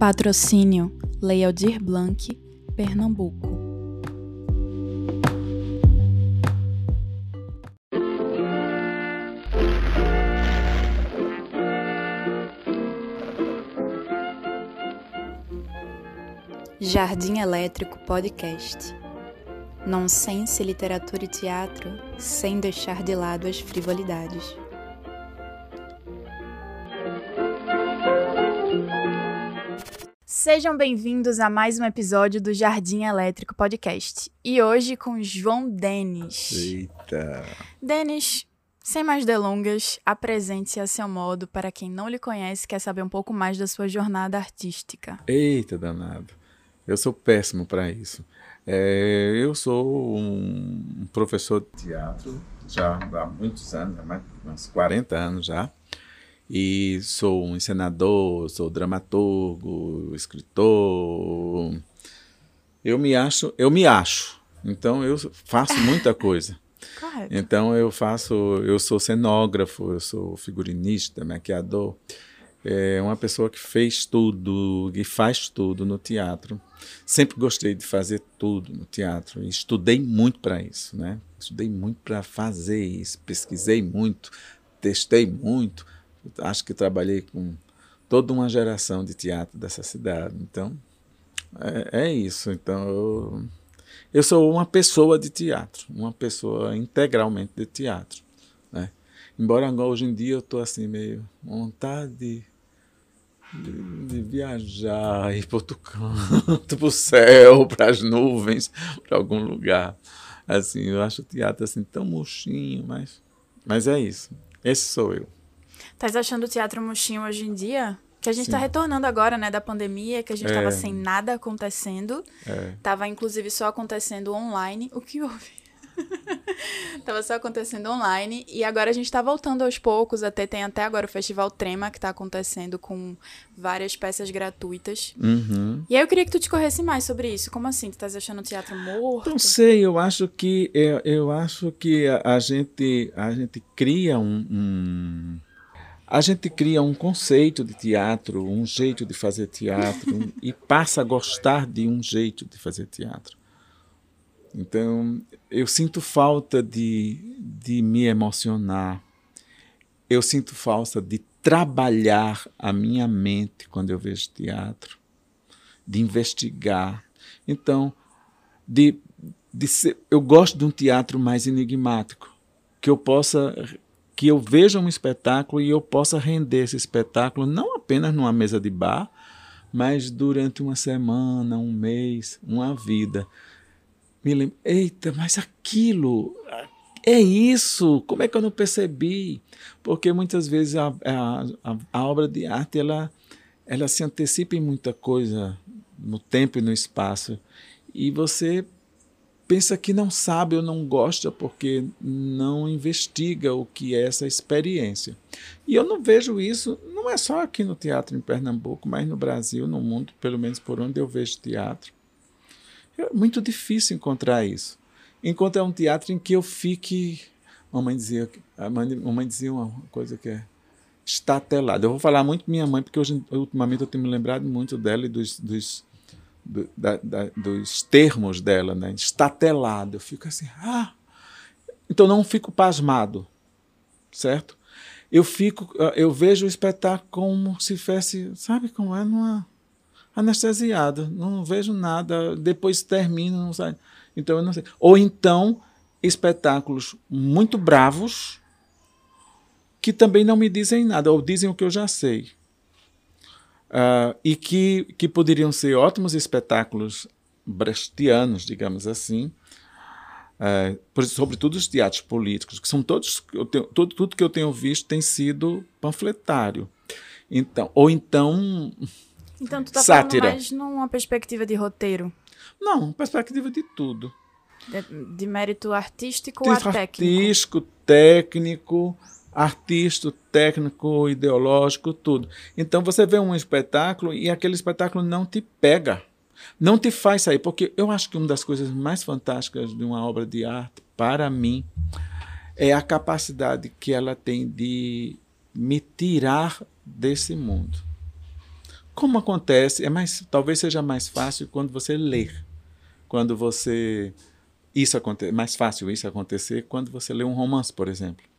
Patrocínio Lei Aldir Blanc, Pernambuco. Jardim Elétrico Podcast. Nonsense, literatura e teatro, sem deixar de lado as frivolidades. Sejam bem-vindos a mais um episódio do Jardim Elétrico Podcast. E hoje com João Denis. Eita! Denis, sem mais delongas, apresente-se a seu modo para quem não lhe conhece e quer saber um pouco mais da sua jornada artística. Eita, danado. Eu sou péssimo para isso. É, eu sou um professor de teatro já há muitos anos, há mais, uns 40 anos já. E sou um encenador, sou dramaturgo, escritor. Eu me acho, eu me acho. Então eu faço muita coisa. Correto. Então eu faço, eu sou cenógrafo, eu sou figurinista, maquiador. É uma pessoa que fez tudo, que faz tudo no teatro. Sempre gostei de fazer tudo no teatro e estudei muito para isso, né? Estudei muito para fazer isso, pesquisei muito, testei muito acho que trabalhei com toda uma geração de teatro dessa cidade. Então, é, é isso. Então, eu, eu sou uma pessoa de teatro, uma pessoa integralmente de teatro. Né? Embora hoje em dia eu estou assim, meio vontade de, de, de viajar, ir para outro canto, para o céu, para as nuvens, para algum lugar. Assim, eu acho o teatro assim tão murchinho, mas, mas é isso. Esse sou eu. Estás achando o teatro murchinho hoje em dia? Que a gente está retornando agora, né, da pandemia, que a gente estava É. sem nada acontecendo. É. Tava, inclusive, só acontecendo online. O que houve? Tava só acontecendo online. E agora a gente tá voltando aos poucos. Até tem até agora o Festival Trema, que tá acontecendo com várias peças gratuitas. Uhum. E aí eu queria que tu discorresse mais sobre isso. Como assim? Tu estás achando o teatro morto? Não sei, eu acho que eu, eu acho que a, a gente a gente cria um, um- a gente cria um conceito de teatro, um jeito de fazer teatro e passa a gostar de um jeito de fazer teatro. Então eu sinto falta de, de me emocionar. Eu sinto falta de trabalhar a minha mente quando eu vejo teatro, de investigar. Então de, de ser, eu gosto de um teatro mais enigmático, que eu possa que eu veja um espetáculo e eu possa render esse espetáculo não apenas numa mesa de bar, mas durante uma semana, um mês, uma vida. Me lembro, eita, mas aquilo é isso, como é que eu não percebi? Porque muitas vezes a, a, a, obra de arte ela, ela se antecipa em muita coisa no tempo e no espaço e você pensa que não sabe ou não gosta porque não investiga o que é essa experiência. E eu não vejo isso, não é só aqui no teatro em Pernambuco, mas no Brasil, no mundo, pelo menos por onde eu vejo teatro. É muito difícil encontrar isso. Encontrar um teatro em que eu fique. Mamãe dizia, a mãe, mamãe dizia uma coisa que é estatelado. Eu vou falar muito minha mãe, porque hoje, ultimamente eu tenho me lembrado muito dela e dos, dos, do- da- da- dos termos dela, né? Estatelado. Eu fico assim, ah! Então não fico pasmado, certo? Eu fico, ah, eu vejo o espetáculo como se fosse, sabe como é, numa anestesiado, não vejo nada, depois termina, não sai. Então eu não sei. Ou então espetáculos muito bravos que também não me dizem nada, ou dizem o que eu já sei. Ah, e que, que poderiam ser ótimos espetáculos brechtianos, digamos assim, ah, por- sobretudo os teatros políticos, que são todos, tenho- tudo, tudo que eu tenho visto tem sido panfletário. Então, ou então, Então tu tá Sátira. falando mais numa perspectiva de roteiro. não, perspectiva de tudo. De, de mérito artístico ou técnico? artístico, técnico, artístico, técnico, ideológico, tudo. Então você vê um espetáculo e aquele espetáculo não te pega, não te faz sair, porque eu acho que uma das coisas mais fantásticas de uma obra de arte, para mim, é a capacidade que ela tem de me tirar desse mundo. como acontece, é mais, talvez seja mais fácil quando você lê. Quando você isso acontece, mais fácil isso acontecer quando você lê um romance, por exemplo.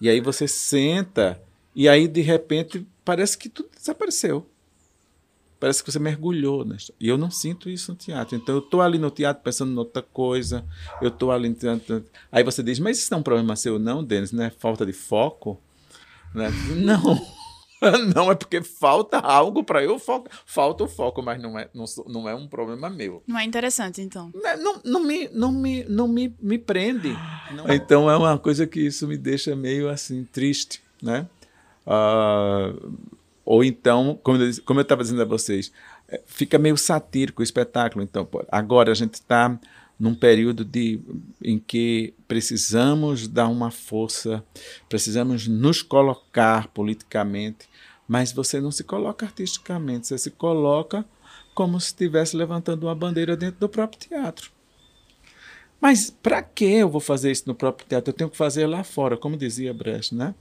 E aí você senta e aí de repente parece que tudo desapareceu. Parece que você mergulhou. E eu não sinto isso no teatro. Então eu estou ali no teatro pensando em outra coisa. Eu estou ali. Aí você diz, mas isso não é um problema seu, não, Denis? Não é falta de foco? Né? Não. Não, é porque falta algo para eu focar. Falta o foco, mas não é, não, não é um problema meu. Não é interessante, então. Não, não, não me, não, me, não me, me prende. Não. Então é uma coisa que isso me deixa meio assim, triste, né? Uh, ou então, como eu, como eu estava dizendo a vocês, é, fica meio satírico o espetáculo. Então, agora a gente está num período de, em que precisamos dar uma força, precisamos nos colocar politicamente, mas você não se coloca artisticamente, você se coloca como se estivesse levantando uma bandeira dentro do próprio teatro. Mas para que eu vou fazer isso no próprio teatro? Eu tenho que fazer lá fora, como dizia Brecht, né?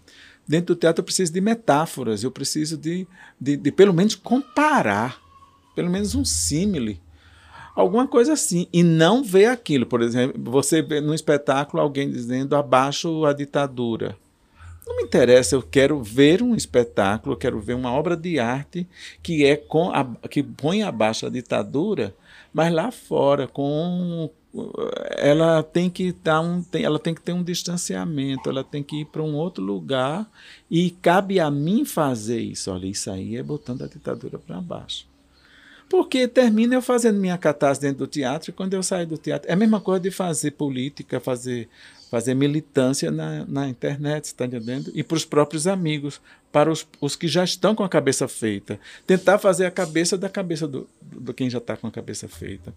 Dentro do teatro eu preciso de metáforas, eu preciso de, de, de pelo menos comparar, pelo menos um símile alguma coisa assim, e não ver aquilo. Por exemplo, você vê no espetáculo alguém dizendo abaixo a ditadura. Não me interessa, eu quero ver um espetáculo, eu quero ver uma obra de arte que é com a, que põe abaixo a ditadura, mas lá fora com ela tem que dar um, tem, ela tem que ter um distanciamento, ela tem que ir para um outro lugar e cabe a mim fazer isso. Olha, isso aí é botando a ditadura para baixo. Porque termina eu fazendo minha catarse dentro do teatro e quando eu saio do teatro. É a mesma coisa de fazer política, fazer, fazer militância na, na internet, está entendendo? E para os próprios amigos, para os, os que já estão com a cabeça feita. Tentar fazer a cabeça da cabeça do, do quem já está com a cabeça feita.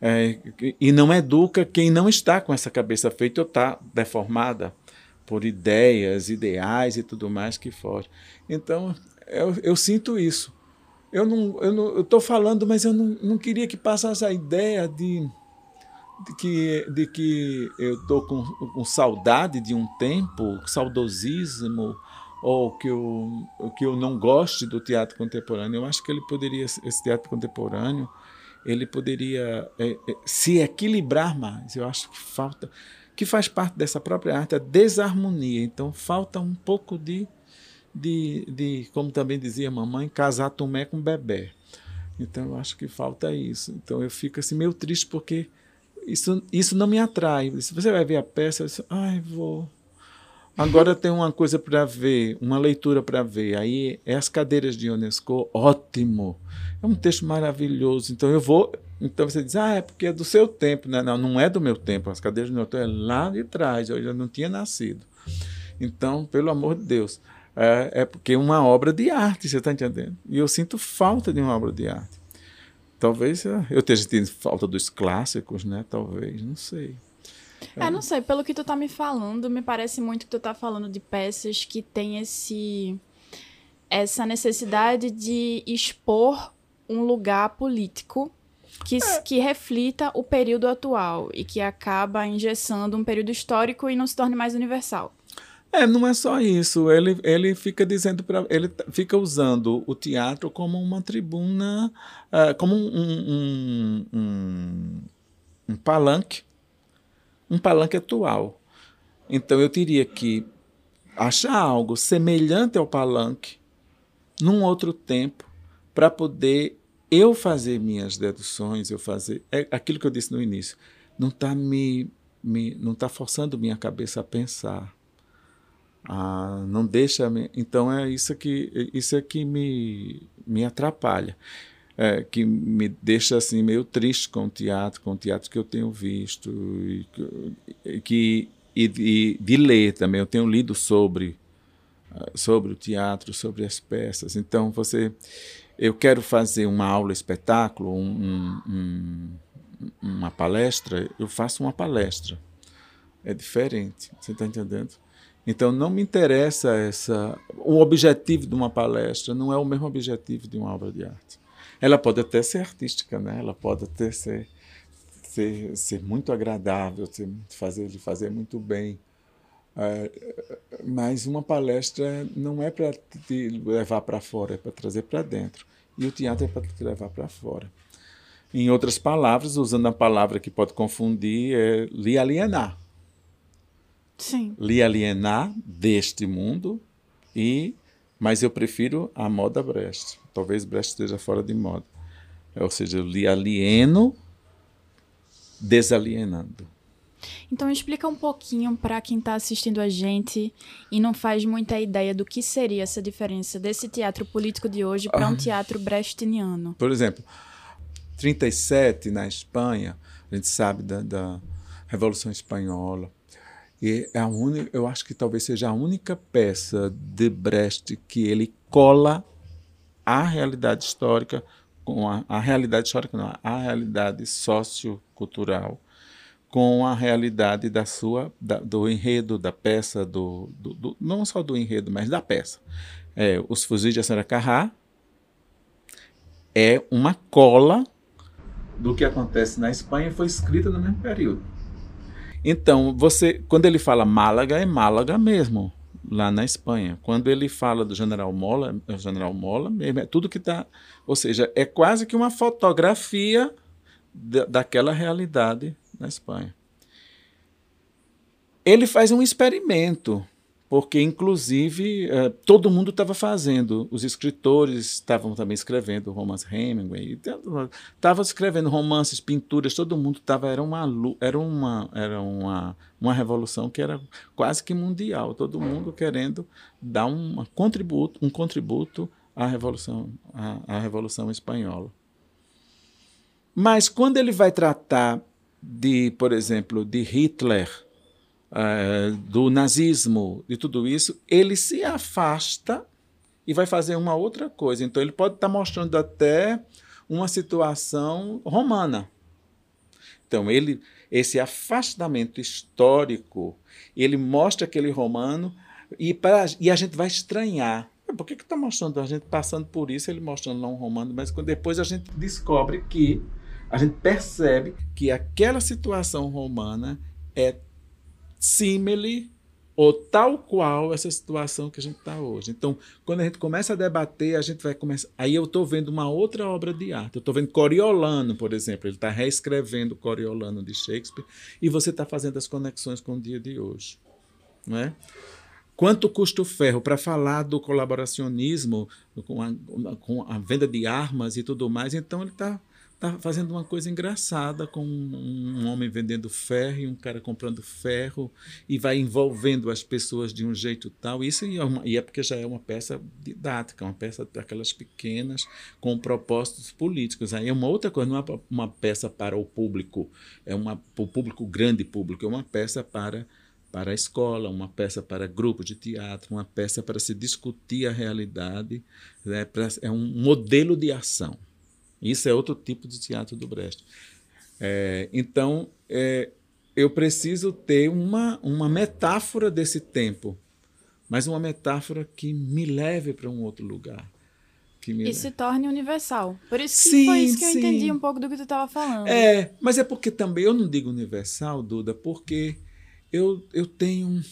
É, e não educa quem não está com essa cabeça feita ou está deformada por ideias, ideais e tudo mais que foge. Então, eu, eu sinto isso eu não eu não, eu estou falando, mas eu não, não queria que passasse a ideia de, de que de que eu estou com, com saudade de um tempo, saudosismo ou que eu que eu não goste do teatro contemporâneo. Eu acho que ele poderia esse teatro contemporâneo ele poderia é, é, se equilibrar mais. Eu acho que falta que faz parte dessa própria arte a desarmonia. Então falta um pouco de de, de, como também dizia mamãe, casar Tomé com bebê. Então eu acho que falta isso. Então eu fico assim meio triste porque isso, isso não me atrai. Se você vai ver a peça, disse, ai, vou. Agora tem uma coisa para ver, uma leitura para ver. Aí é as cadeiras de Unesco, ótimo. É um texto maravilhoso. Então eu vou. Então você diz, ah, é porque é do seu tempo. Né? Não, não é do meu tempo. As cadeiras de Unesco é lá de trás. Eu já não tinha nascido. Então, pelo amor de Deus é, é porque é uma obra de arte, você está entendendo? E eu sinto falta de uma obra de arte. Talvez é, eu esteja tendo falta dos clássicos, né? Talvez, não sei. É, é não sei, pelo que tu tá me falando, me parece muito que tu tá falando de peças que tem esse essa necessidade de expor um lugar político que, é. que reflita o período atual e que acaba engessando um período histórico e não se torne mais universal. É, não é só isso. Ele, ele fica dizendo para ele fica usando o teatro como uma tribuna, uh, como um, um, um, um, palanque, um palanque atual. Então eu teria que achar algo semelhante ao palanque num outro tempo para poder eu fazer minhas deduções, eu fazer é aquilo que eu disse no início. Não está me, me não tá forçando minha cabeça a pensar ah, não deixa. Então é isso que isso é que me, me atrapalha, é, que me deixa assim meio triste com o teatro, com o teatro que eu tenho visto e que e, e de ler também. Eu tenho lido sobre sobre o teatro, sobre as peças. Então você, eu quero fazer uma aula espetáculo, um, um, uma palestra, eu faço uma palestra. É diferente, você está entendendo? Então não me interessa essa o objetivo de uma palestra não é o mesmo objetivo de uma obra de arte. Ela pode até ser artística, né? Ela pode até ser ser, ser muito agradável, ser, fazer ele fazer muito bem. É, mas uma palestra não é para te levar para fora, é para trazer para dentro. e o teatro é para te levar para fora. Em outras palavras, usando a palavra que pode confundir, é lhe alienar. Sim. Lhe alienar deste mundo e mas eu prefiro a moda Brecht. Talvez Brecht esteja fora de moda. Ou seja, eu lhe alieno desalienando. Então explica um pouquinho para quem está assistindo a gente e não faz muita ideia do que seria essa diferença desse teatro político de hoje para um ah. teatro brechtiano. Por exemplo, 37 na Espanha, a gente sabe da, da Revolução Espanhola. E é a única, eu acho que talvez seja a única peça de Brecht que ele cola a realidade histórica com a, a realidade histórica, não, a realidade sociocultural com a realidade da sua da, do enredo da peça do, do, do, não só do enredo mas da peça. É, os fuzis de Assaracarrá é uma cola do que acontece na Espanha foi escrita no mesmo período então você quando ele fala Málaga é Málaga mesmo lá na Espanha quando ele fala do General Mola é o General Mola mesmo é tudo que está ou seja é quase que uma fotografia daquela realidade na Espanha. Ele faz um experimento, porque, inclusive, uh, todo mundo estava fazendo. Os escritores estavam também escrevendo romance Hemingway, estavam escrevendo romances, pinturas, todo mundo estava. Era, uma, era, uma, era uma, uma revolução que era quase que mundial, todo mundo querendo dar um contributo, um contributo à Revolução, à, à Revolução Espanhola. Mas quando ele vai tratar de, por exemplo, de Hitler, uh, do nazismo, de tudo isso, ele se afasta e vai fazer uma outra coisa. Então, ele pode estar tá mostrando até uma situação romana. Então, ele, esse afastamento histórico, ele mostra aquele romano e, pra, e a gente vai estranhar. Por que está mostrando a gente passando por isso, ele mostrando lá um romano, mas depois a gente descobre que a gente percebe que aquela situação romana é símile ou tal qual essa situação que a gente está hoje. Então, quando a gente começa a debater, a gente vai começar. Aí eu estou vendo uma outra obra de arte. Eu estou vendo Coriolano, por exemplo. Ele está reescrevendo Coriolano de Shakespeare e você está fazendo as conexões com o dia de hoje. Não é? Quanto custa o ferro? Para falar do colaboracionismo, com a, com a, venda de armas e tudo mais, então ele está tá fazendo uma coisa engraçada com um homem vendendo ferro e um cara comprando ferro e vai envolvendo as pessoas de um jeito tal. Isso é uma, e é porque já é uma peça didática, uma peça daquelas pequenas com propósitos políticos. Aí é uma outra coisa, não é uma peça para o público, é uma o público grande público, é uma peça para para a escola, uma peça para grupo de teatro, uma peça para se discutir a realidade, né? é um modelo de ação. Isso é outro tipo de teatro do Brecht. É, então, é, eu preciso ter uma, uma metáfora desse tempo, mas uma metáfora que me leve para um outro lugar. Que me... E se torne universal. Por isso que sim, foi isso que sim. eu entendi um pouco do que tu estava falando. É, mas é porque também eu não digo universal, Duda, porque eu, eu tenho um,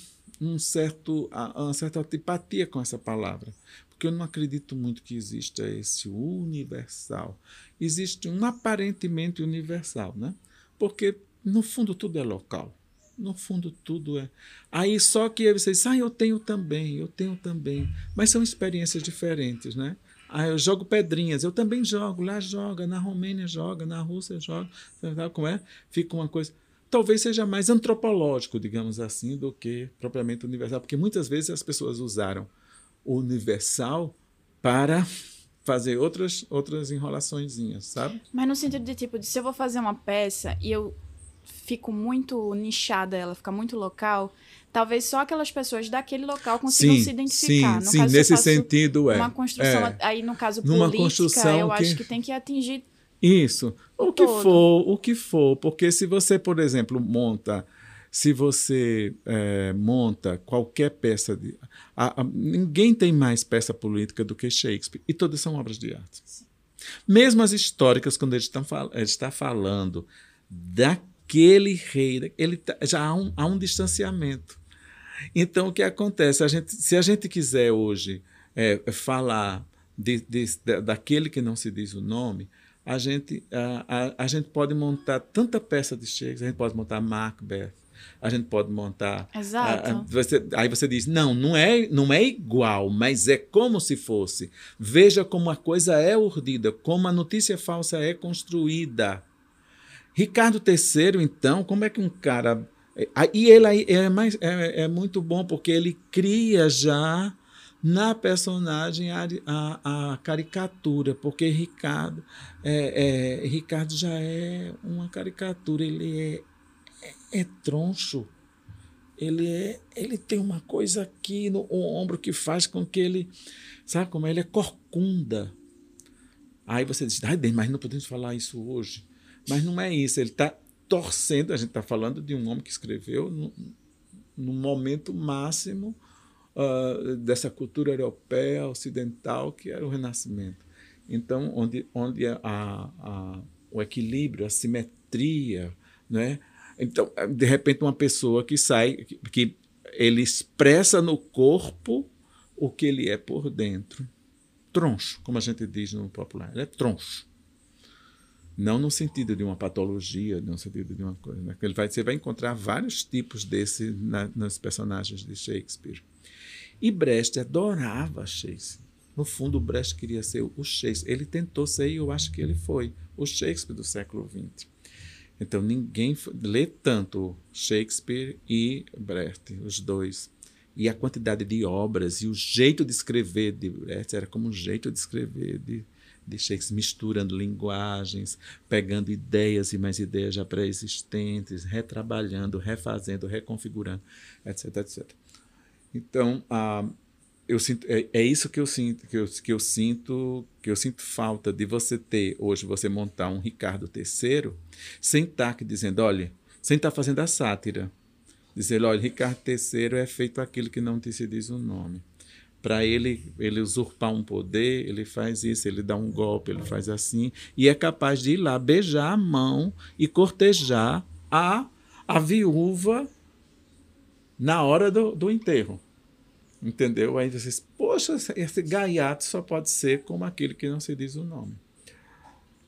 um certo, uma certa antipatia com essa palavra porque eu não acredito muito que exista esse universal. Existe um aparentemente universal, né? Porque no fundo tudo é local. No fundo tudo é. Aí só que você diz, ah, eu tenho também, eu tenho também. Mas são experiências diferentes, né? Ah, eu jogo pedrinhas, eu também jogo, lá joga, na Romênia joga, na Rússia joga, sabe como é? Fica uma coisa talvez seja mais antropológico, digamos assim, do que propriamente universal, porque muitas vezes as pessoas usaram universal para fazer outras outras enrolaçõezinhas, sabe? Mas no sentido de tipo, de se eu vou fazer uma peça e eu fico muito nichada, ela fica muito local, talvez só aquelas pessoas daquele local consigam sim, se identificar. Sim, no sim, caso, nesse sentido é. Uma construção, é. aí no caso Numa política, construção eu que... acho que tem que atingir isso, o, o que todo. for, o que for, porque se você, por exemplo, monta se você é, monta qualquer peça de. A, a, ninguém tem mais peça política do que Shakespeare, e todas são obras de arte. Mesmo as históricas, quando ele está, ele está falando daquele rei, ele tá, já há um, há um distanciamento. Então, o que acontece? A gente, se a gente quiser hoje é, falar de, de, daquele que não se diz o nome, a gente, a, a, a gente pode montar tanta peça de Shakespeare, a gente pode montar Macbeth, a gente pode montar. Exato. A, você, aí você diz: não, não é, não é igual, mas é como se fosse. Veja como a coisa é urdida, como a notícia falsa é construída. Ricardo III, então, como é que um cara. E ele é, mais, é, é muito bom porque ele cria já na personagem a, a, a caricatura, porque Ricardo, é, é, Ricardo já é uma caricatura, ele é, é, troncho. Ele, é, ele tem uma coisa aqui no ombro que faz com que ele, sabe como é? Ele é corcunda. Aí você diz, ai, mas não podemos falar isso hoje. Mas não é isso, ele está torcendo, a gente está falando de um homem que escreveu no, no momento máximo uh, dessa cultura europeia, ocidental, que era o Renascimento. Então, onde, onde a, a, o equilíbrio, a simetria, né? Então, de repente, uma pessoa que sai, que, que ele expressa no corpo o que ele é por dentro. Troncho, como a gente diz no popular, ele é troncho. Não no sentido de uma patologia, no sentido de uma coisa. Né? Ele vai, você vai encontrar vários tipos desse na, nos personagens de Shakespeare. E Brecht adorava Shakespeare. No fundo, Brecht queria ser o Shakespeare. Ele tentou ser e eu acho que ele foi o Shakespeare do século XX. Então, ninguém lê tanto Shakespeare e Brecht, os dois. E a quantidade de obras e o jeito de escrever de Brecht era como um jeito de escrever de, de Shakespeare, misturando linguagens, pegando ideias e mais ideias já pré-existentes, retrabalhando, refazendo, reconfigurando, etc, etc. Então, ah, eu sinto, é, é, isso que eu sinto, que eu, que eu sinto, que eu sinto falta de você ter hoje você montar um Ricardo III sem estar aqui dizendo, olha, sem estar fazendo a sátira, dizer, olha, Ricardo III é feito aquilo que não te se diz o nome. Para ele, ele usurpar um poder, ele faz isso, ele dá um golpe, ele faz assim, e é capaz de ir lá beijar a mão e cortejar a, a viúva na hora do, do enterro. Entendeu? Aí vocês, poxa, esse gaiato só pode ser como aquele que não se diz o nome,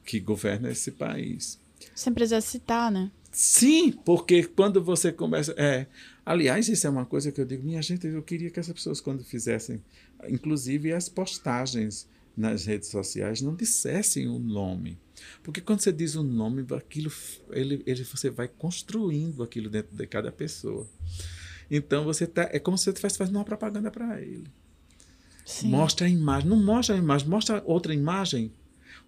que governa esse país. Sem precisar citar, né? Sim, porque quando você começa. É, aliás, isso é uma coisa que eu digo, minha gente, eu queria que as pessoas, quando fizessem, inclusive as postagens nas redes sociais, não dissessem o nome. Porque quando você diz o nome, aquilo, ele, ele, você vai construindo aquilo dentro de cada pessoa. Então você tá, é como se você estivesse fazendo uma propaganda para ele. Sim. Mostra a imagem, não mostra a imagem, mostra outra imagem.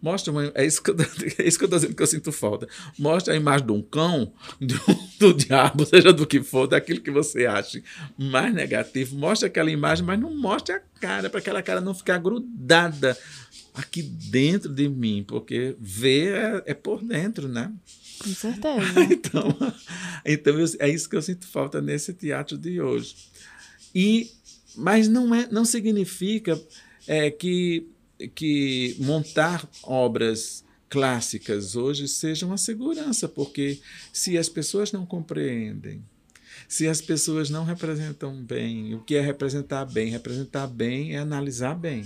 Mostra uma, é, isso que eu, é isso que eu estou dizendo que eu sinto falta. Mostra a imagem de um cão, do, do diabo, seja do que for, daquilo que você acha mais negativo. Mostra aquela imagem, mas não mostra a cara, para aquela cara não ficar grudada aqui dentro de mim, porque ver é, é por dentro, né? Com certeza. então, então eu, é isso que eu sinto falta nesse teatro de hoje. E, mas não, é, não significa é, que, que montar obras clássicas hoje seja uma segurança, porque se as pessoas não compreendem, se as pessoas não representam bem, o que é representar bem? Representar bem é analisar bem.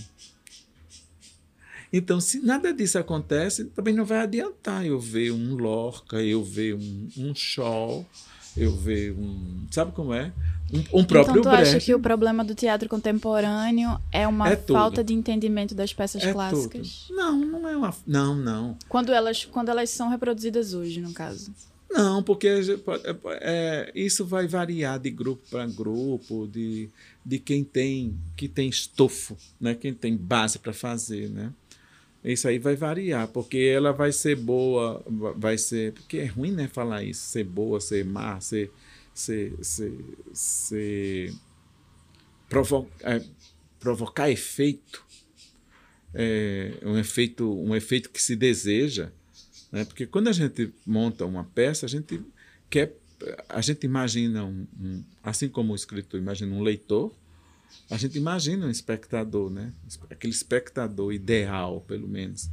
Então, se nada disso acontece, também não vai adiantar eu ver um Lorca, eu ver um, um Shaw, eu ver um. Sabe como é? Um, um próprio então, tu Brecht. acha que o problema do teatro contemporâneo é uma é falta de entendimento das peças é clássicas? Tudo. Não, não é uma. Não, não. Quando elas, quando elas são reproduzidas hoje, no caso. Não, porque é, é, isso vai variar de grupo para grupo, de, de quem tem que tem estofo, né? quem tem base para fazer. Né? Isso aí vai variar, porque ela vai ser boa, vai ser. Porque é ruim, né, falar isso, ser boa, ser má, ser. ser, ser, ser provo é, provocar efeito. É, um efeito um efeito que se deseja né? porque quando a gente monta uma peça a gente quer a gente imagina um, um assim como o escritor imagina um leitor a gente imagina um espectador, né? Aquele espectador ideal, pelo menos.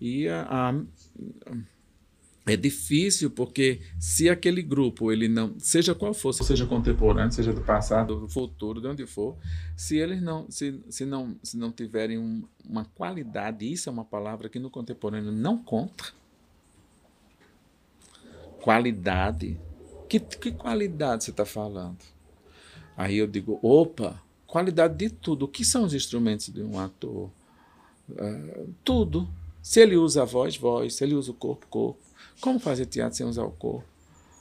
E a, a, é difícil porque se aquele grupo ele não seja qual for seja contemporâneo seja do passado do futuro de onde for se eles não se, se não se não tiverem um, uma qualidade isso é uma palavra que no contemporâneo não conta qualidade que, que qualidade você está falando aí eu digo opa qualidade de tudo o que são os instrumentos de um ator uh, tudo se ele usa a voz voz se ele usa o corpo corpo como fazer teatro sem usar o corpo?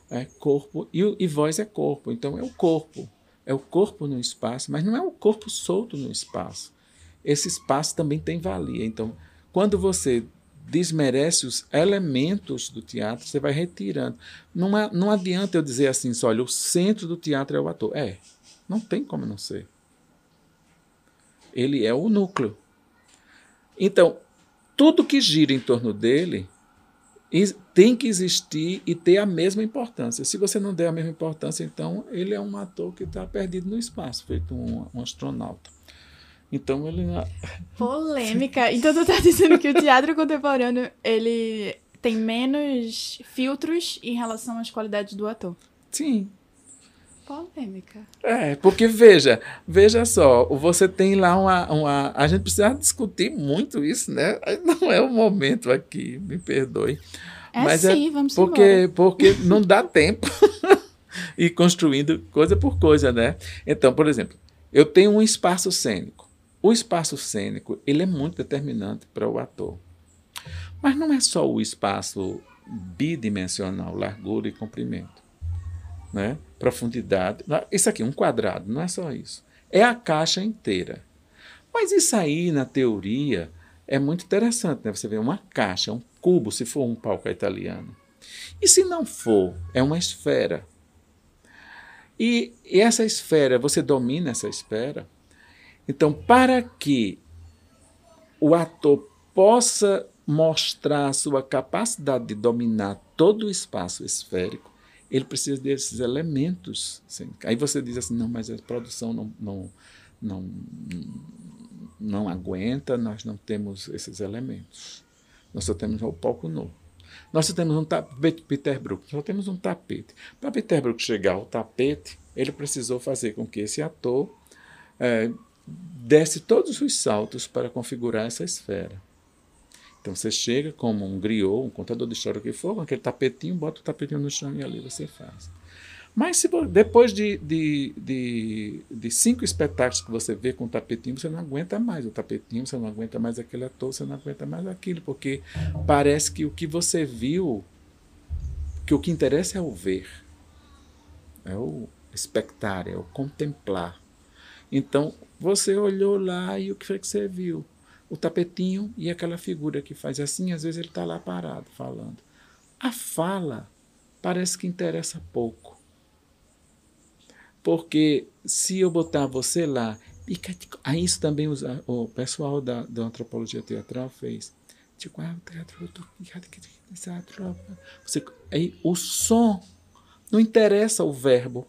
É corpo e, e voz é corpo. Então é o corpo. É o corpo no espaço, mas não é o corpo solto no espaço. Esse espaço também tem valia. Então, quando você desmerece os elementos do teatro, você vai retirando. Não, é, não adianta eu dizer assim, só, olha, o centro do teatro é o ator. É, não tem como não ser. Ele é o núcleo. Então, tudo que gira em torno dele tem que existir e ter a mesma importância. Se você não der a mesma importância, então ele é um ator que está perdido no espaço, feito um, um astronauta. Então ele. Polêmica. Então tu está dizendo que o teatro contemporâneo ele tem menos filtros em relação às qualidades do ator. Sim. Polêmica. É, porque veja, veja só, você tem lá uma, uma. A gente precisa discutir muito isso, né? Não é o momento aqui, me perdoe. É Mas sim, é vamos porque, embora. Porque não dá tempo ir construindo coisa por coisa, né? Então, por exemplo, eu tenho um espaço cênico. O espaço cênico, ele é muito determinante para o ator. Mas não é só o espaço bidimensional, largura e comprimento né? profundidade. Isso aqui, um quadrado, não é só isso. É a caixa inteira. Mas isso aí, na teoria, é muito interessante. Né? Você vê uma caixa, um cubo, se for um palco italiano. E se não for, é uma esfera. E, e essa esfera, você domina essa esfera. Então, para que o ator possa mostrar a sua capacidade de dominar todo o espaço esférico, ele precisa desses elementos. Assim. Aí você diz assim, não, mas a produção não, não, não, não aguenta, nós não temos esses elementos. Nós só temos o palco nu. Nós só temos um tapete, Peter Brook, só temos um tapete. Para Peter Brook chegar ao tapete, ele precisou fazer com que esse ator é, desse todos os saltos para configurar essa esfera. Então você chega como um griot, um contador de história que for, com aquele tapetinho, bota o tapetinho no chão e ali você faz. Mas se, depois de, de, de, de, cinco espetáculos que você vê com o tapetinho, você não aguenta mais o tapetinho, você não aguenta mais aquele ator, você não aguenta mais aquilo, porque parece que o que você viu, que o que interessa é o ver, é o expectar, é o contemplar. Então você olhou lá e o que foi que você viu? O tapetinho e aquela figura que faz assim, às vezes ele está lá parado falando. A fala parece que interessa pouco. Porque se eu botar você lá, aí isso também usa, o pessoal da, da antropologia teatral fez. Tipo, ah, o teatro, você, aí o som não interessa o verbo.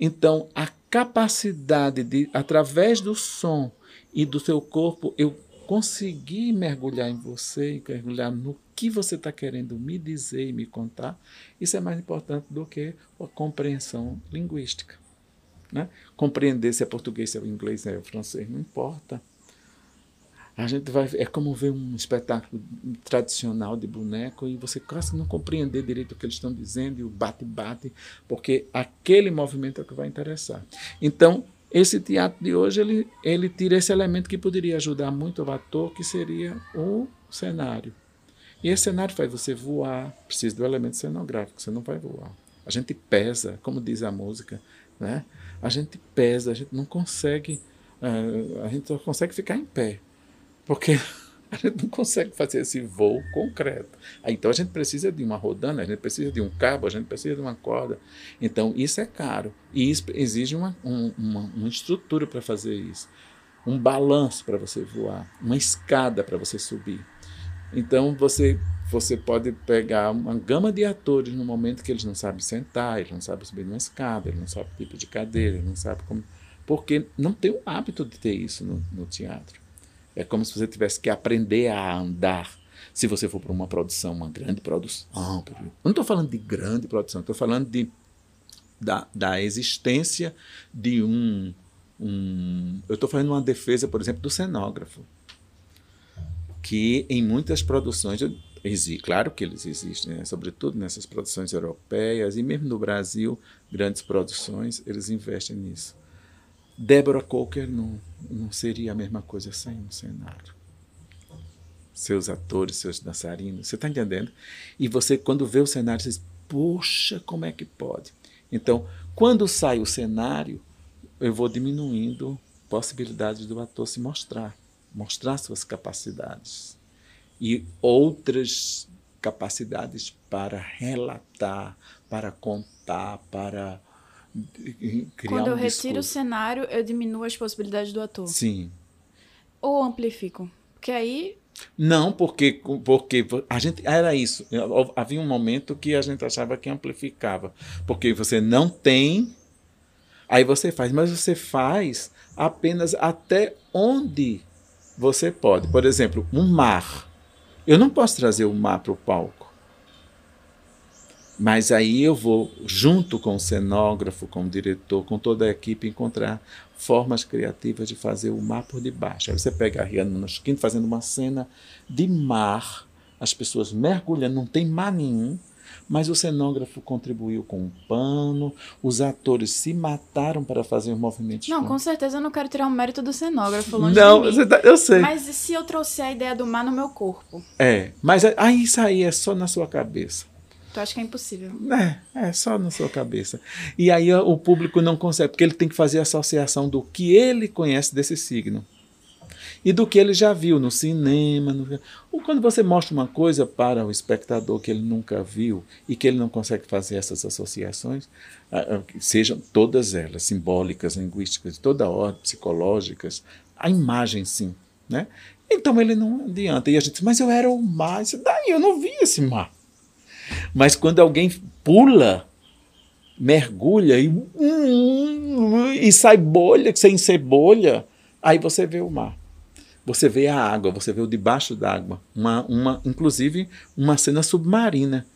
Então, a capacidade de, através do som, e do seu corpo eu conseguir mergulhar em você, mergulhar no que você está querendo me dizer e me contar, isso é mais importante do que a compreensão linguística. Né? Compreender se é português, se é inglês, se é francês, não importa. A gente vai é como ver um espetáculo tradicional de boneco e você quase não compreender direito o que eles estão dizendo e o bate-bate, porque aquele movimento é o que vai interessar. Então, esse teatro de hoje ele, ele tira esse elemento que poderia ajudar muito o ator, que seria o cenário. E esse cenário faz você voar, precisa do elemento cenográfico, você não vai voar. A gente pesa, como diz a música, né? A gente pesa, a gente não consegue, uh, a gente só consegue ficar em pé, porque a gente não consegue fazer esse voo concreto. Então a gente precisa de uma rodana, a gente precisa de um cabo, a gente precisa de uma corda. Então isso é caro e isso exige uma, um, uma, uma estrutura para fazer isso, um balanço para você voar, uma escada para você subir. Então você você pode pegar uma gama de atores no momento que eles não sabem sentar, eles não sabem subir numa escada, eles não sabem o tipo de cadeira, eles não sabem como. Porque não tem o hábito de ter isso no, no teatro. É como se você tivesse que aprender a andar. Se você for para uma produção, uma grande produção. Eu não estou falando de grande produção, estou falando de, da, da existência de um. um eu estou fazendo uma defesa, por exemplo, do cenógrafo. Que em muitas produções, claro que eles existem, né? sobretudo nessas produções europeias e mesmo no Brasil, grandes produções, eles investem nisso. Débora Coker não, não seria a mesma coisa sem um cenário. Seus atores, seus dançarinos, você está entendendo? E você, quando vê o cenário, você diz: Poxa, como é que pode? Então, quando sai o cenário, eu vou diminuindo possibilidades do ator se mostrar, mostrar suas capacidades e outras capacidades para relatar, para contar, para criar Quando eu retiro o cenário, eu diminuo as possibilidades do ator. Sim. Ou amplifico. Porque aí. Não, porque, porque a gente era isso. Havia um momento que a gente achava que amplificava. Porque você não tem, aí você faz, mas você faz apenas até onde você pode. Por exemplo, um mar. Eu não posso trazer o mar para o palco. Mas aí eu vou, junto com o cenógrafo, com o diretor, com toda a equipe, encontrar formas criativas de fazer o mar por debaixo. Aí você pega a Rihanna no Chiquinho fazendo uma cena de mar, as pessoas mergulhando, não tem mar nenhum, mas o cenógrafo contribuiu com um pano, os atores se mataram para fazer os movimentos. Não, com certeza eu não quero tirar o mérito do cenógrafo, longe Não, de mim. Tá, eu sei. Mas e se eu trouxer a ideia do mar no meu corpo? É, mas aí isso aí é só na sua cabeça. Tu acha que é impossível? É, é só na sua cabeça. E aí o público não consegue, porque ele tem que fazer associação do que ele conhece desse signo e do que ele já viu no cinema. No... Ou quando você mostra uma coisa para o espectador que ele nunca viu e que ele não consegue fazer essas associações, sejam todas elas simbólicas, linguísticas, de toda ordem, psicológicas, a imagem sim, né? Então ele não adianta. E a gente diz, mas eu era o mar, daí eu não vi esse mar. Mas quando alguém pula, mergulha e, e sai bolha, sem ser bolha, aí você vê o mar. Você vê a água, você vê o debaixo d'água. Uma, uma, inclusive, uma cena submarina.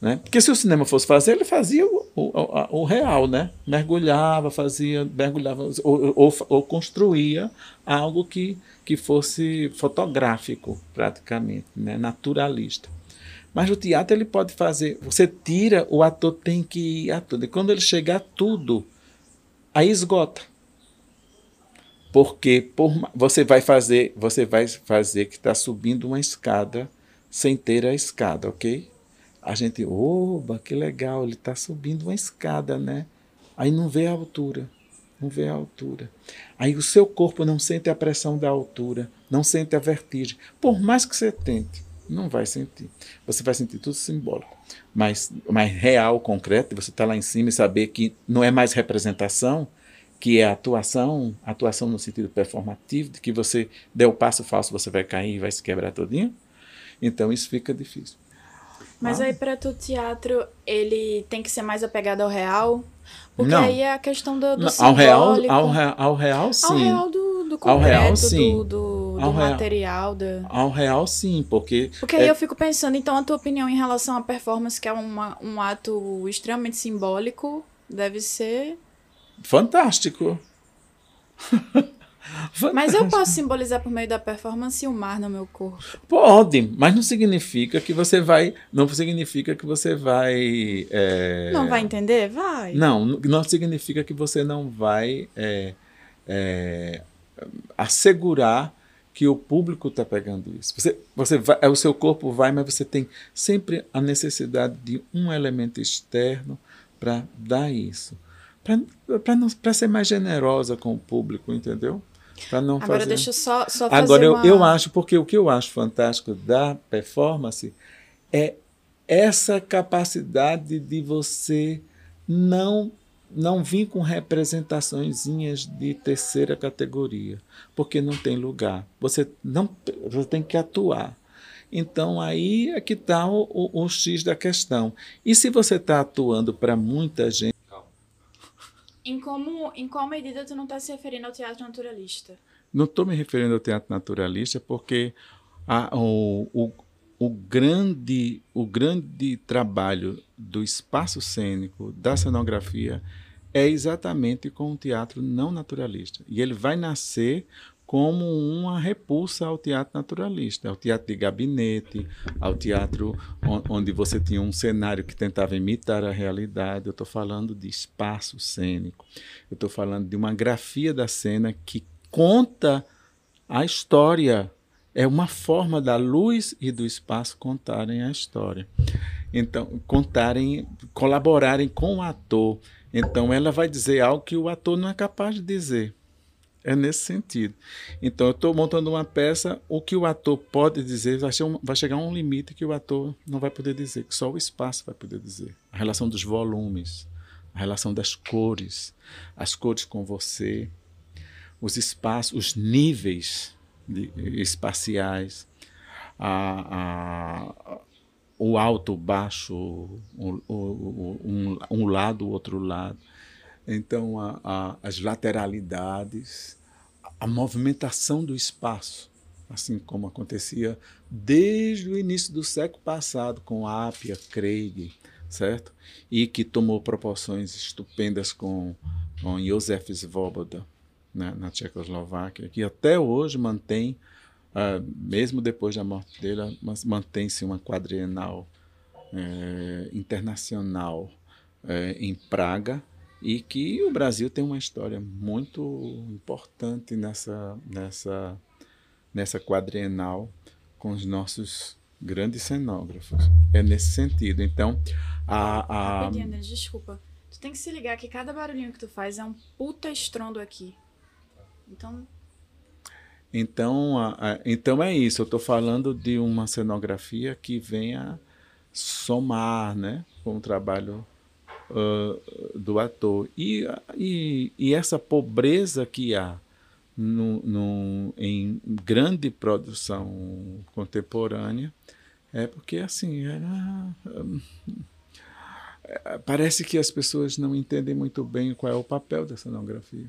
Né? Porque se o cinema fosse fazer, ele fazia o, o, o real, né? Mergulhava, fazia, mergulhava, ou, ou, ou, construía algo que, que fosse fotográfico, praticamente, né? naturalista. Mas o teatro ele pode fazer. Você tira, o ator tem que ir a tudo. E quando ele chegar a tudo, aí esgota. Porque por, você vai fazer, você vai fazer que está subindo uma escada sem ter a escada, ok? A gente, oba, que legal, ele está subindo uma escada, né? Aí não vê a altura, não vê a altura. Aí o seu corpo não sente a pressão da altura, não sente a vertigem, por mais que você tente. Não vai sentir. Você vai sentir tudo simbólico. Mas, mais real, concreto, você está lá em cima e saber que não é mais representação, que é atuação, atuação no sentido performativo, de que você der o passo falso, você vai cair e vai se quebrar todinho. Então isso fica difícil. Mas ah. aí para tu teatro, ele tem que ser mais apegado ao real? Porque não. aí é a questão do, do não, ao real, ao, ao real, sim. Ao real do, do concreto, ao real, sim. do, do, do material. Da... Ao real, sim, porque... Porque aí é... eu fico pensando, então, a tua opinião em relação à performance, que é uma, um ato extremamente simbólico, deve ser... Fantástico. Mas eu posso simbolizar por meio da performance o mar no meu corpo. Pode, mas não significa que você vai. Não significa que você vai. É... Não vai entender? Vai. Não, não significa que você não vai é, é, assegurar que o público está pegando isso. Você, você vai, é, o seu corpo vai, mas você tem sempre a necessidade de um elemento externo para dar isso. Para ser mais generosa com o público, entendeu? Para não Agora fazer... deixa eu só, só fazer Agora, uma... eu, eu acho, porque o que eu acho fantástico da performance é essa capacidade de você não não vir com representações de terceira categoria, porque não tem lugar. Você não você tem que atuar. Então aí é que está o, o, o X da questão. E se você está atuando para muita gente em, como, em qual medida tu não está se referindo ao teatro naturalista? Não estou me referindo ao teatro naturalista porque a, o, o, o, grande, o grande trabalho do espaço cênico, da cenografia, é exatamente com o teatro não naturalista. E ele vai nascer como uma repulsa ao teatro naturalista, ao teatro de gabinete, ao teatro onde você tinha um cenário que tentava imitar a realidade. Eu estou falando de espaço cênico, eu estou falando de uma grafia da cena que conta a história. É uma forma da luz e do espaço contarem a história. Então, contarem, colaborarem com o ator. Então, ela vai dizer algo que o ator não é capaz de dizer. É nesse sentido. Então, eu estou montando uma peça, o que o ator pode dizer vai, um, vai, chegar a um limite que o ator não vai poder dizer, que só o espaço vai poder dizer. A relação dos volumes, a relação das cores, as cores com você, os espaços, os níveis de, espaciais, a, a, o alto, o baixo, um, um lado, o outro lado. Então, a, a, as lateralidades, a movimentação do espaço, assim como acontecia desde o início do século passado com Apia, Craig, certo? E que tomou proporções estupendas com, com Josef Svoboda, né, na Tchecoslováquia, que até hoje mantém, uh, mesmo depois da morte dele, mantém-se uma quadrienal é, internacional é, em Praga, e que o Brasil tem uma história muito importante nessa, nessa, nessa quadrienal com os nossos grandes cenógrafos. É nesse sentido. Então, a. a... desculpa. Tu tem que se ligar que cada barulhinho que tu faz é um puta estrondo aqui. Então. Então, a, a, então é isso. Eu estou falando de uma cenografia que venha somar, né, com o trabalho uh, do ator. E, e, e, essa pobreza que há no, no, em grande produção contemporânea é porque, assim, era. É, parece que as pessoas não entendem muito bem qual é o papel da cenografia.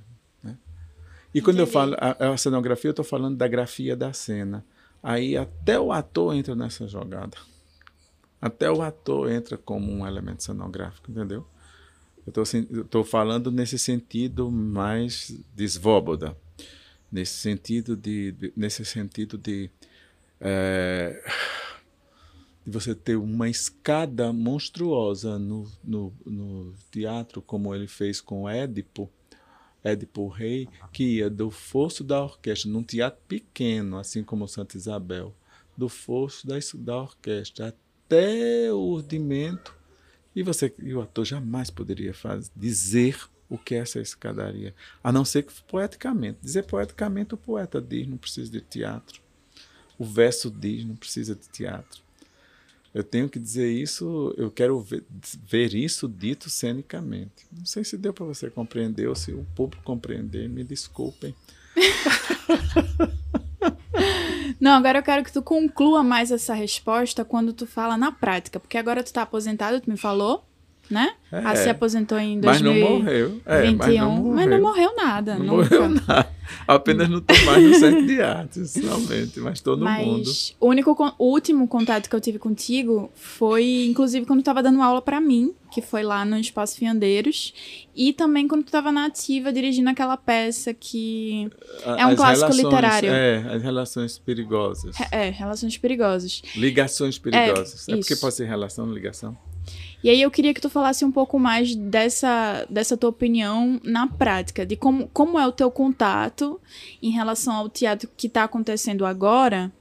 E quando Entendi. eu falo a, a cenografia, eu estou falando da grafia da cena. Aí até o ator entra nessa jogada. Até o ator entra como um elemento cenográfico, entendeu? Eu estou falando nesse sentido mais de nesse sentido de, de nesse sentido de, é, de você ter uma escada monstruosa no, no, no teatro, como ele fez com Édipo, Édipo Rei, que ia do fosso da orquestra, num teatro pequeno, assim como Santa Isabel, do fosso da, da orquestra até o urdimento, e você e o ator jamais poderia faz, dizer o que é essa escadaria, a não ser que poeticamente. Dizer poeticamente o poeta diz, não precisa de teatro. O verso diz, não precisa de teatro. Eu tenho que dizer isso, eu quero ver, ver isso dito cenicamente. Não sei se deu para você compreender ou se o público compreender, me desculpem. Não, agora eu quero que tu conclua mais essa resposta quando tu fala na prática, porque agora tu tá aposentado, tu me falou, né? É, ah, se aposentou em 2021. Mas não morreu. É, mas, não morreu. mas não morreu nada. Não nunca. morreu nada. Apenas não estou mais no centro de artes, somente, mas todo mas mundo. O único, o último contato que eu tive contigo foi, inclusive, quando tu estava dando aula para mim, que foi lá no Espaço Fiandeiros, e também quando tu estava na ativa dirigindo aquela peça que é um as clássico literário. É, as relações perigosas. É, relações perigosas. Ligações perigosas. É, é porque pode ser relação, ligação? E aí eu queria que tu falasse um pouco mais dessa, dessa tua opinião na prática, de como, como é o teu contato em relação ao teatro que está acontecendo agora,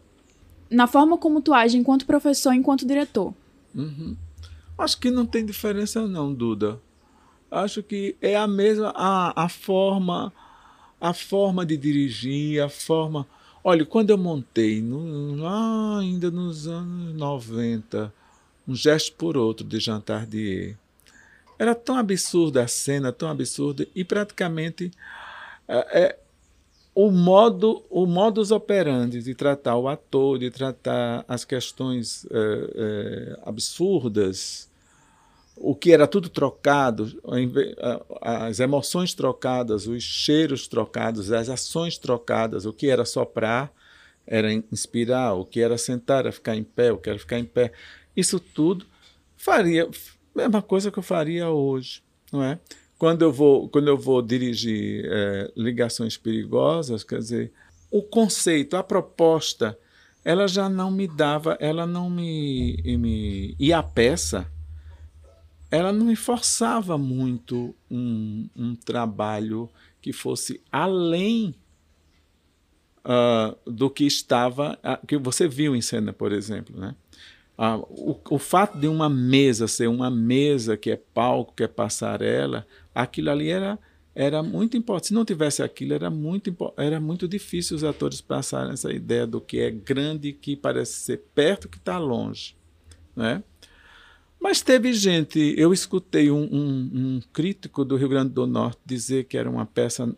na forma como tu age enquanto professor, enquanto diretor. Uhum. Acho que não tem diferença não, Duda. Acho que é a mesma a, a forma a forma de dirigir, a forma. Olha, quando eu montei no, lá ainda nos anos 90, um gesto por outro de jantar de era tão absurda a cena, tão absurda e praticamente é, é, o modo, o modus operandi de tratar o ator, de tratar as questões é, é absurdas, o que era tudo trocado, as emoções trocadas, os cheiros trocados, as ações trocadas, o que era soprar era inspirar, o que era sentar, era ficar em pé, o que era ficar em pé. Isso tudo faria mesma coisa que eu faria hoje, não é? Quando eu vou, quando eu vou dirigir é, ligações perigosas, quer dizer, o conceito, a proposta, ela já não me dava, ela não me, me e a peça, ela não me forçava muito um, um trabalho que fosse além uh, do que estava, uh, que você viu em cena, por exemplo, né? Ah, o, o, fato de uma mesa ser uma mesa que é palco, que é passarela, aquilo ali era, era muito importante. Se não tivesse aquilo, era muito, era muito difícil os atores passarem essa ideia do que é grande, que parece ser perto, que está longe. Né? Mas teve gente, eu escutei um, um, um crítico do Rio Grande do Norte dizer que era uma peça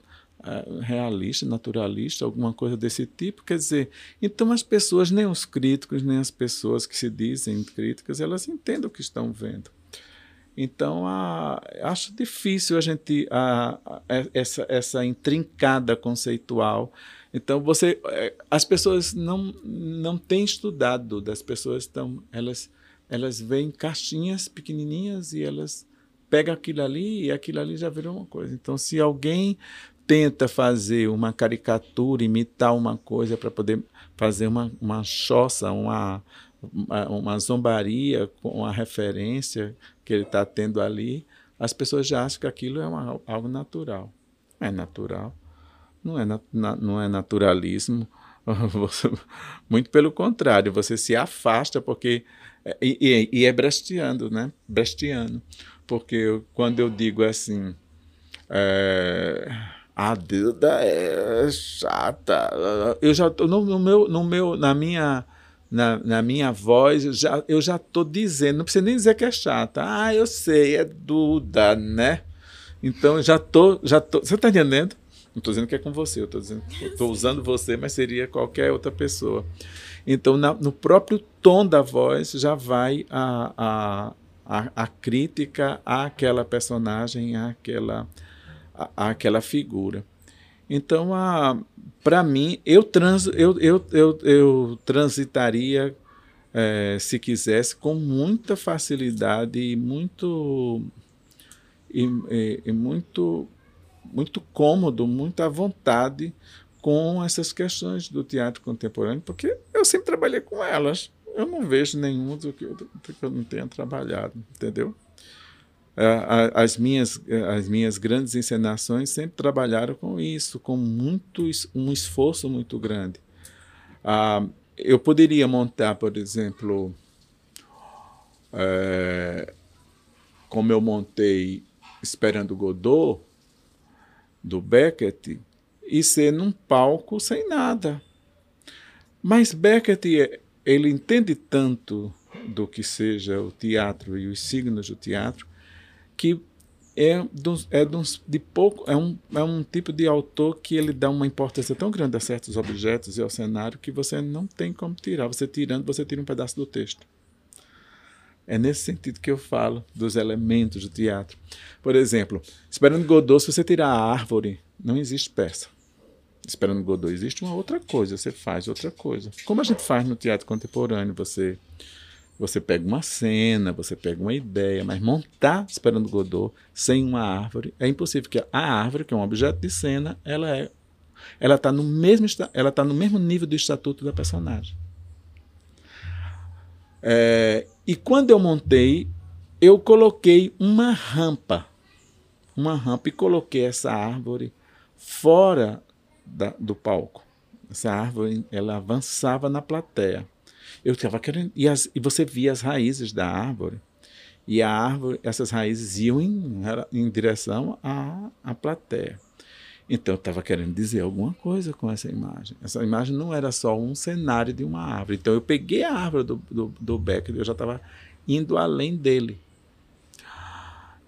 realista, naturalista, alguma coisa desse tipo. Quer dizer, então as pessoas, nem os críticos, nem as pessoas que se dizem críticas, elas entendem o que estão vendo. Então, a, acho difícil a gente a, a, essa, essa intrincada conceitual. Então, você, é, as pessoas não não têm estudado, das pessoas estão elas elas veem caixinhas pequenininhas e elas pegam aquilo ali e aquilo ali já virou uma coisa. Então, se alguém tenta fazer uma caricatura, imitar uma coisa para poder fazer uma, uma choça, uma, uma zombaria com uma referência que ele está tendo ali, as pessoas já acham que aquilo é uma, algo natural. É natural. Não é, na, não é naturalismo. muito pelo contrário, você se afasta porque. E, e, e é brestiano, né? Brestiano. Porque quando eu digo assim. É, a Dilda é chata. Eu já tô no, no, meu, no meu, na minha, na, na minha voz, eu já, eu já tô dizendo, não precisa nem dizer que é chata. Ah, eu sei, é Duda, né? Então já tô, já tô. Você tá entendendo? Não estou dizendo que é com você, eu estou dizendo, estou usando você, mas seria qualquer outra pessoa. Então, na, no próprio tom da voz já vai a, a, a, a crítica àquela personagem, àquela àquela figura. Então, para mim, eu, trans, eu, eu, eu, eu transitaria, é, se quisesse, com muita facilidade e muito, e, e, e muito, muito cômodo, muita vontade com essas questões do teatro contemporâneo, porque eu sempre trabalhei com elas. Eu não vejo nenhum do que eu, do que eu não tenha trabalhado, entendeu? As minhas, as minhas grandes encenações sempre trabalharam com isso, com muito, um esforço muito grande. Ah, eu poderia montar, por exemplo, é, como eu montei Esperando Godot, do Beckett, e ser num palco sem nada. Mas Beckett, ele entende tanto do que seja o teatro e os signos do teatro, que é, dos, é dos, de pouco é um, é um tipo de autor que ele dá uma importância tão grande a certos objetos e ao cenário que você não tem como tirar. Você tirando, você tira um pedaço do texto. É nesse sentido que eu falo dos elementos do teatro. Por exemplo, Esperando Godot, se você tirar a árvore, não existe peça. Esperando Godot, existe uma outra coisa, você faz outra coisa. Como a gente faz no teatro contemporâneo, você você pega uma cena, você pega uma ideia, mas montar esperando Godot sem uma árvore é impossível, porque a árvore, que é um objeto de cena, ela é ela está no mesmo ela tá no mesmo nível do estatuto da personagem. É, e quando eu montei, eu coloquei uma rampa, uma rampa e coloquei essa árvore fora da, do palco. Essa árvore ela avançava na plateia. Eu estava querendo. E, as, e você via as raízes da árvore. E a árvore, essas raízes iam em, em direção à, à plateia. Então eu estava querendo dizer alguma coisa com essa imagem. Essa imagem não era só um cenário de uma árvore. Então eu peguei a árvore do, do, do Becker, eu já estava indo além dele.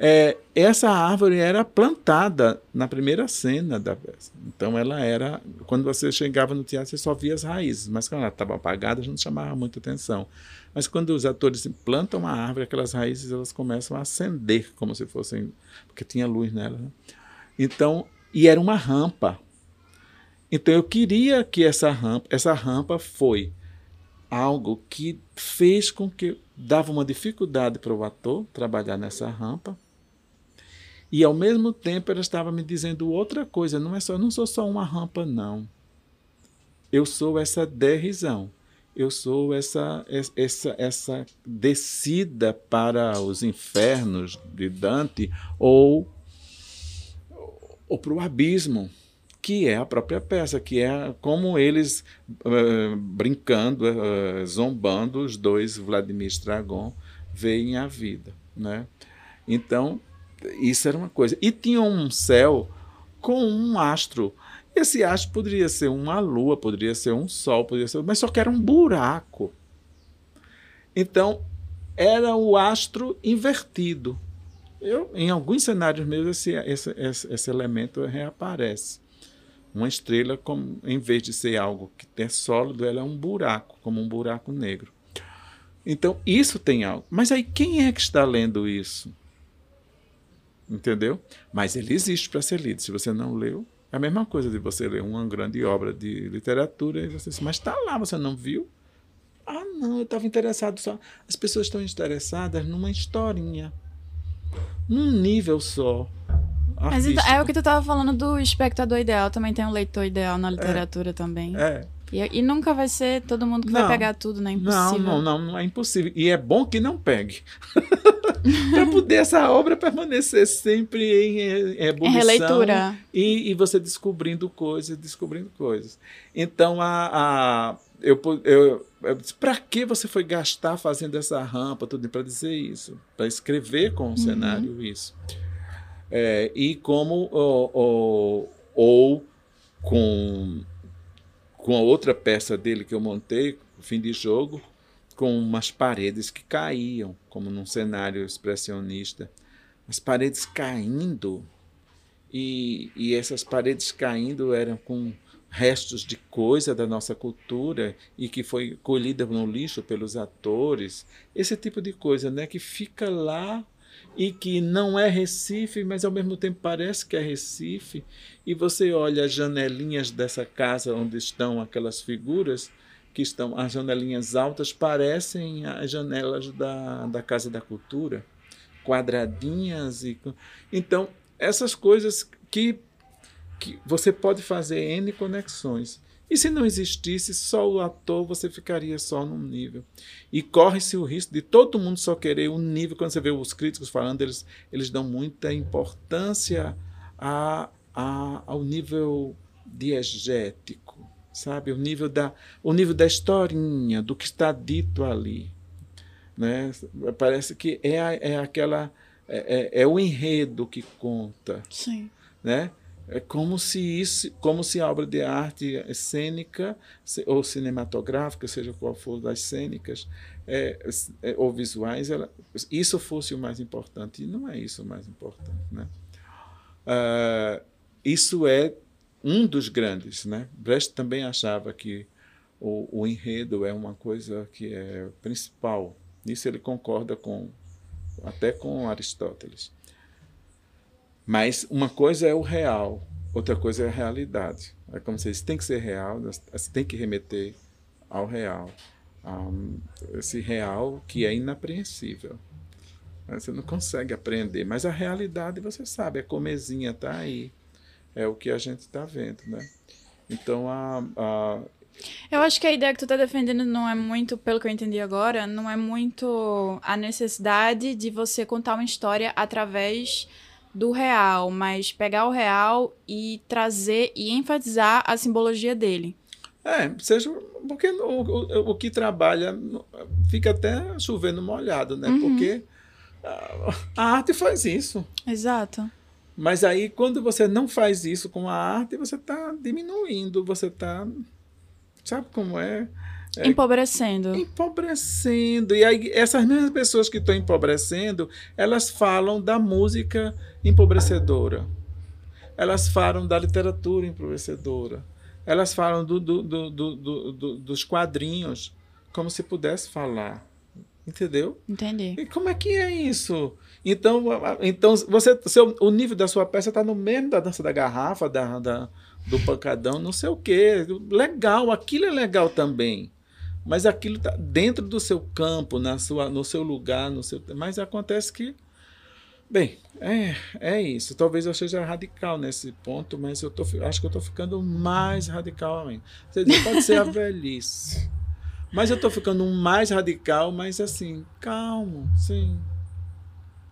É, essa árvore era plantada na primeira cena da peça. Então ela era. Quando você chegava no teatro, você só via as raízes, mas quando ela estava apagada, não chamava muita atenção. Mas quando os atores plantam a árvore, aquelas raízes elas começam a acender, como se fossem. porque tinha luz nela. Né? Então, e era uma rampa. Então eu queria que essa rampa, essa rampa foi algo que fez com que dava uma dificuldade para o ator trabalhar nessa rampa. E ao mesmo tempo ela estava me dizendo outra coisa, não é só, não sou só uma rampa não. Eu sou essa derrisão. Eu sou essa essa essa descida para os infernos de Dante ou ou para o abismo que é a própria peça, que é como eles uh, brincando, uh, zombando, os dois, Vladimir Stragon, veem a vida. Né? Então, isso era uma coisa. E tinha um céu com um astro. Esse astro poderia ser uma lua, poderia ser um sol, poderia ser, mas só que era um buraco. Então, era o astro invertido. Eu, em alguns cenários meus, esse, esse, esse, esse elemento reaparece. Uma estrela, como, em vez de ser algo que é sólido, ela é um buraco, como um buraco negro. Então, isso tem algo. Mas aí, quem é que está lendo isso? Entendeu? Mas ele existe para ser lido. Se você não leu, é a mesma coisa de você ler uma grande obra de literatura e você diz, mas está lá, você não viu? Ah, não, eu estava interessado só. As pessoas estão interessadas numa historinha, num nível só. Mas então, é o que tu estava falando do espectador ideal, também tem um leitor ideal na literatura é, também. É. E, e, nunca vai ser todo mundo que não, vai pegar tudo, né? Impossível. Não, não, não, é impossível. E é bom que não pegue. para poder essa obra permanecer sempre em, em ebulição. Em releitura. E, e você descobrindo coisas, descobrindo coisas. Então, a, a eu, eu, eu para que você foi gastar fazendo essa rampa, tudo para dizer isso? Para escrever com o uhum. cenário isso. É, e como ou, ou, ou, com, com a outra peça dele que eu montei, fim de jogo, com umas paredes que caíam, como num cenário expressionista. As paredes caindo, e, e essas paredes caindo eram com restos de coisa da nossa cultura e que foi colhida no lixo pelos atores, esse tipo de coisa, né, que fica lá e que não é Recife, mas ao mesmo tempo parece que é Recife, e você olha as janelinhas dessa casa onde estão aquelas figuras, que estão, as janelinhas altas parecem as janelas da, da Casa da Cultura, quadradinhas. e Então, essas coisas que, que você pode fazer N conexões. E se não existisse só o ator, você ficaria só num nível. E corre-se o risco de todo mundo só querer um nível. Quando você vê os críticos falando, eles, eles dão muita importância a, a, ao nível diegético, sabe? O nível, da, o nível da historinha, do que está dito ali. Né? Parece que é, é aquela. É, é, é o enredo que conta. Sim. Né? É como se isso, como se a obra de arte cênica ou cinematográfica, seja qual for das cênicas é, é, ou visuais, ela, isso fosse o mais importante. E não é isso o mais importante. Né? Uh, isso é um dos grandes. Né? Brecht também achava que o, o enredo é uma coisa que é principal. Nisso ele concorda com até com Aristóteles. Mas uma coisa é o real, outra coisa é a realidade. É como se isso tem que ser real, tem que remeter ao real. Um, esse real que é inapreensível. Você não consegue aprender, mas a realidade você sabe, a comezinha está aí. É o que a gente está vendo, né? Então, a, a, eu acho que a ideia que tu está defendendo não é muito, pelo que eu entendi agora, não é muito a necessidade de você contar uma história através do real, mas pegar o real e trazer e enfatizar a simbologia dele. É, seja porque o, o, o que trabalha fica até chovendo molhado, né? Uhum. Porque a, a arte faz isso. Exato. Mas aí, quando você não faz isso com a arte, você está diminuindo, você está. Sabe como é? É, empobrecendo. Empobrecendo. E aí, essas mesmas pessoas que estão empobrecendo, elas falam da música empobrecedora. Elas falam da literatura empobrecedora. Elas falam do, do, do, dos quadrinhos, como se pudesse falar. Entendeu? Entendi. E como é que é isso? Então, então você, seu, o nível da sua peça está no mesmo da dança da garrafa, da, da do pancadão, não sei o quê. Legal, aquilo é legal também. Mas aquilo está dentro do seu campo, na sua, no seu lugar, no seu. Mas acontece que. Bem, é, é isso. Talvez eu seja radical nesse ponto, mas eu tô, acho que eu estou ficando mais radical ainda. Pode ser a velhice. Mas eu estou ficando mais radical, mas assim, calmo, sim.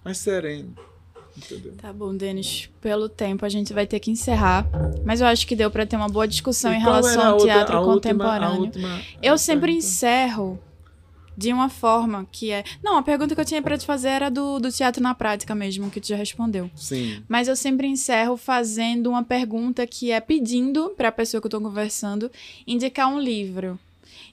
Mais sereno. Entendeu? Tá bom, Denis. Pelo tempo a gente vai ter que encerrar. Mas eu acho que deu para ter uma boa discussão E em relação ao outra- teatro última- contemporâneo. a última- Eu sempre pergunta? encerro de uma forma que é. Não, a pergunta que eu tinha para te fazer era do, do teatro na prática mesmo, que tu já respondeu. Sim. Mas eu sempre encerro fazendo uma pergunta que é pedindo para a pessoa que eu tô conversando indicar um livro.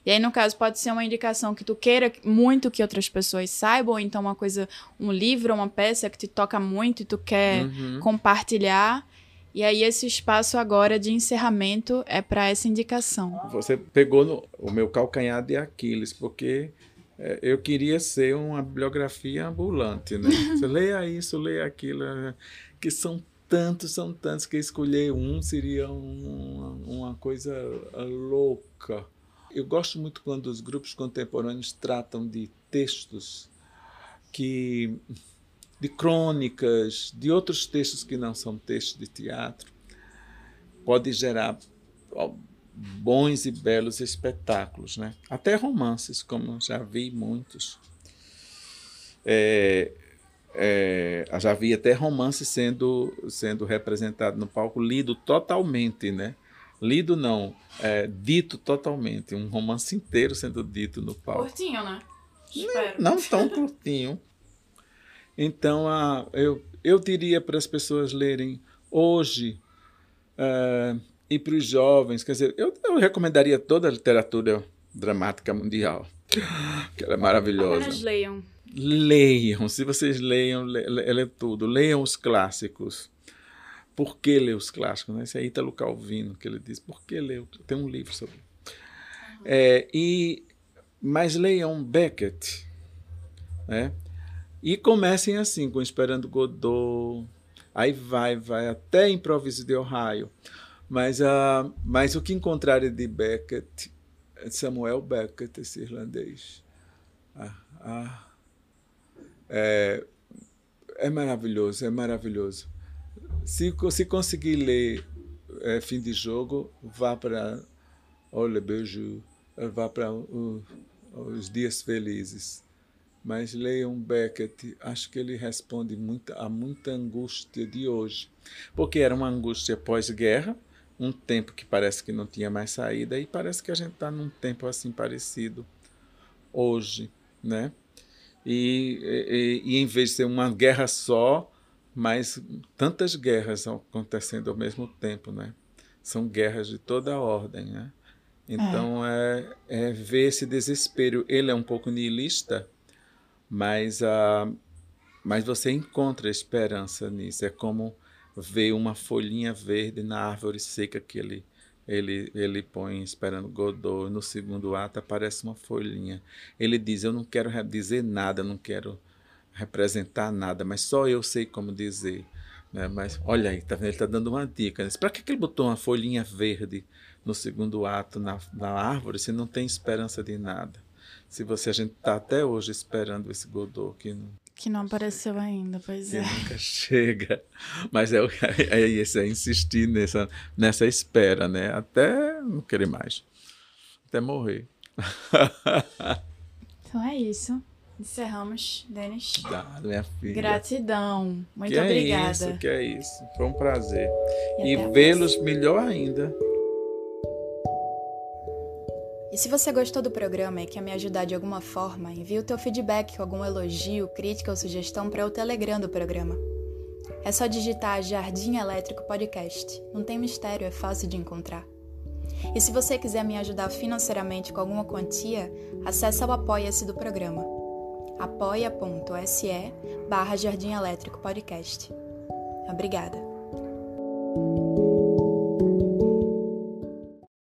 E aí, no caso, pode ser uma indicação que tu queira muito que outras pessoas saibam, ou então uma coisa, um livro, uma peça que te toca muito e tu quer Uhum. compartilhar. E aí, esse espaço agora de encerramento é para essa indicação. Você pegou no, o meu calcanhar de Aquiles, porque é, eu queria ser uma bibliografia ambulante, né? Você leia isso, leia aquilo, é, que são tantos, são tantos, que escolher um seria um- uma coisa louca. Eu gosto muito quando os grupos contemporâneos tratam de textos que de crônicas, de outros textos que não são textos de teatro, pode gerar bons e belos espetáculos, né? Até romances, como já vi muitos. É, é, já vi até romance sendo sendo representado no palco, lido totalmente, né? Lido não, é, dito totalmente, um romance inteiro sendo dito no palco. Curtinho, né? Espero. Não tão curtinho. Então, ah, eu, eu diria para as pessoas lerem hoje ah, e para os jovens, quer dizer, eu, eu recomendaria toda a literatura dramática mundial, que ela é maravilhosa. Apenas leiam. Leiam, se vocês leiam, lê, lê tudo, leiam os clássicos. Por que ler os clássicos? Né? Esse é Ítalo Calvino que ele diz. Por que ler? Tem um livro sobre. É, e mas leiam Beckett, né? E comecem assim, com Esperando Godot, aí vai, vai até Improviso de Ohio. Mas, uh, mas o que encontrarem de Beckett, Samuel Beckett, esse irlandês, ah, ah, é, é maravilhoso, é maravilhoso. Se, se conseguir ler é, Fim de Jogo, vá para Olha, beijo, vá para uh, Os Dias Felizes. Mas leiam Beckett, acho que ele responde muita, a muita angústia de hoje. Porque era uma angústia pós-guerra, um tempo que parece que não tinha mais saída, e parece que a gente está num tempo assim parecido hoje, né? E, e, e, em vez de ser uma guerra só, mas tantas guerras acontecendo ao mesmo tempo, né? São guerras de toda a ordem, né? Então é. É, é ver esse desespero. Ele é um pouco niilista, mas, uh, mas você encontra esperança nisso. É como ver uma folhinha verde na árvore seca que ele, ele, ele põe esperando Godot. No segundo ato aparece uma folhinha. Ele diz: Eu não quero dizer nada, não quero representar nada, mas só eu sei como dizer. Né? Mas olha aí, tá vendo? ele está dando uma dica. Né? Para que, que ele botou uma folhinha verde no segundo ato na, na árvore se não tem esperança de nada? Se você a gente está até hoje esperando esse Godot que não, que não apareceu ainda, pois é. nunca chega. Mas é, é isso, é insistir nessa, nessa espera, né? Até não querer mais. Até morrer. então é isso. Encerramos, Denis. Dado, minha filha. Gratidão. Muito que obrigada. É isso, que é isso. Foi um prazer. E E, vê-los melhor ainda. E se você gostou do programa e quer me ajudar de alguma forma, envie o teu feedback, algum elogio, crítica ou sugestão para o Telegram do programa. É só digitar Jardim Elétrico Podcast. Não tem mistério, é fácil de encontrar. E se você quiser me ajudar financeiramente com alguma quantia, acesse o Apoia-se do programa. apoia.se barra Jardim Elétrico Podcast. Obrigada.